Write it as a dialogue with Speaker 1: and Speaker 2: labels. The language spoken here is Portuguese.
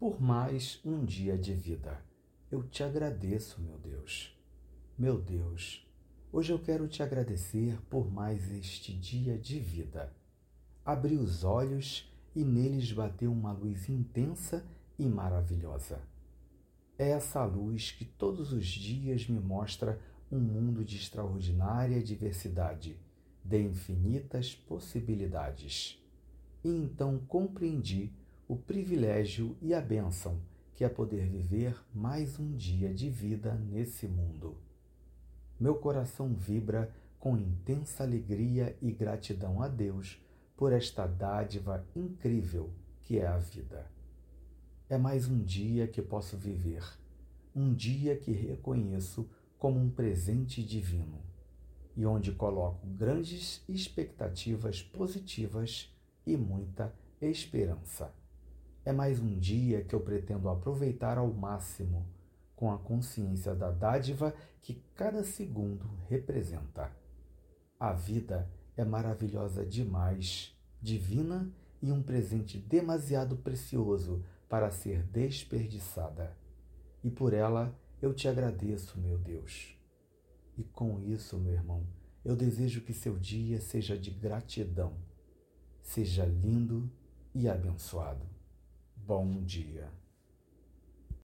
Speaker 1: por mais um dia de vida. Eu te agradeço, meu Deus. Meu Deus, hoje eu quero te agradecer por mais este dia de vida. Abri os olhos e neles bateu uma luz intensa e maravilhosa. É essa luz que todos os dias me mostra um mundo de extraordinária diversidade, de infinitas possibilidades. E então compreendi o privilégio e a bênção que é poder viver mais um dia de vida nesse mundo. Meu coração vibra com intensa alegria e gratidão a Deus por esta dádiva incrível que é a vida. É mais um dia que posso viver, um dia que reconheço como um presente divino e onde coloco grandes expectativas positivas e muita esperança. É mais um dia que eu pretendo aproveitar ao máximo, com a consciência da dádiva que cada segundo representa. A vida é maravilhosa demais, divina e um presente demasiado precioso para ser desperdiçada. E por ela eu te agradeço, meu Deus. E com isso, meu irmão, eu desejo que seu dia seja de gratidão, seja lindo e abençoado bom dia.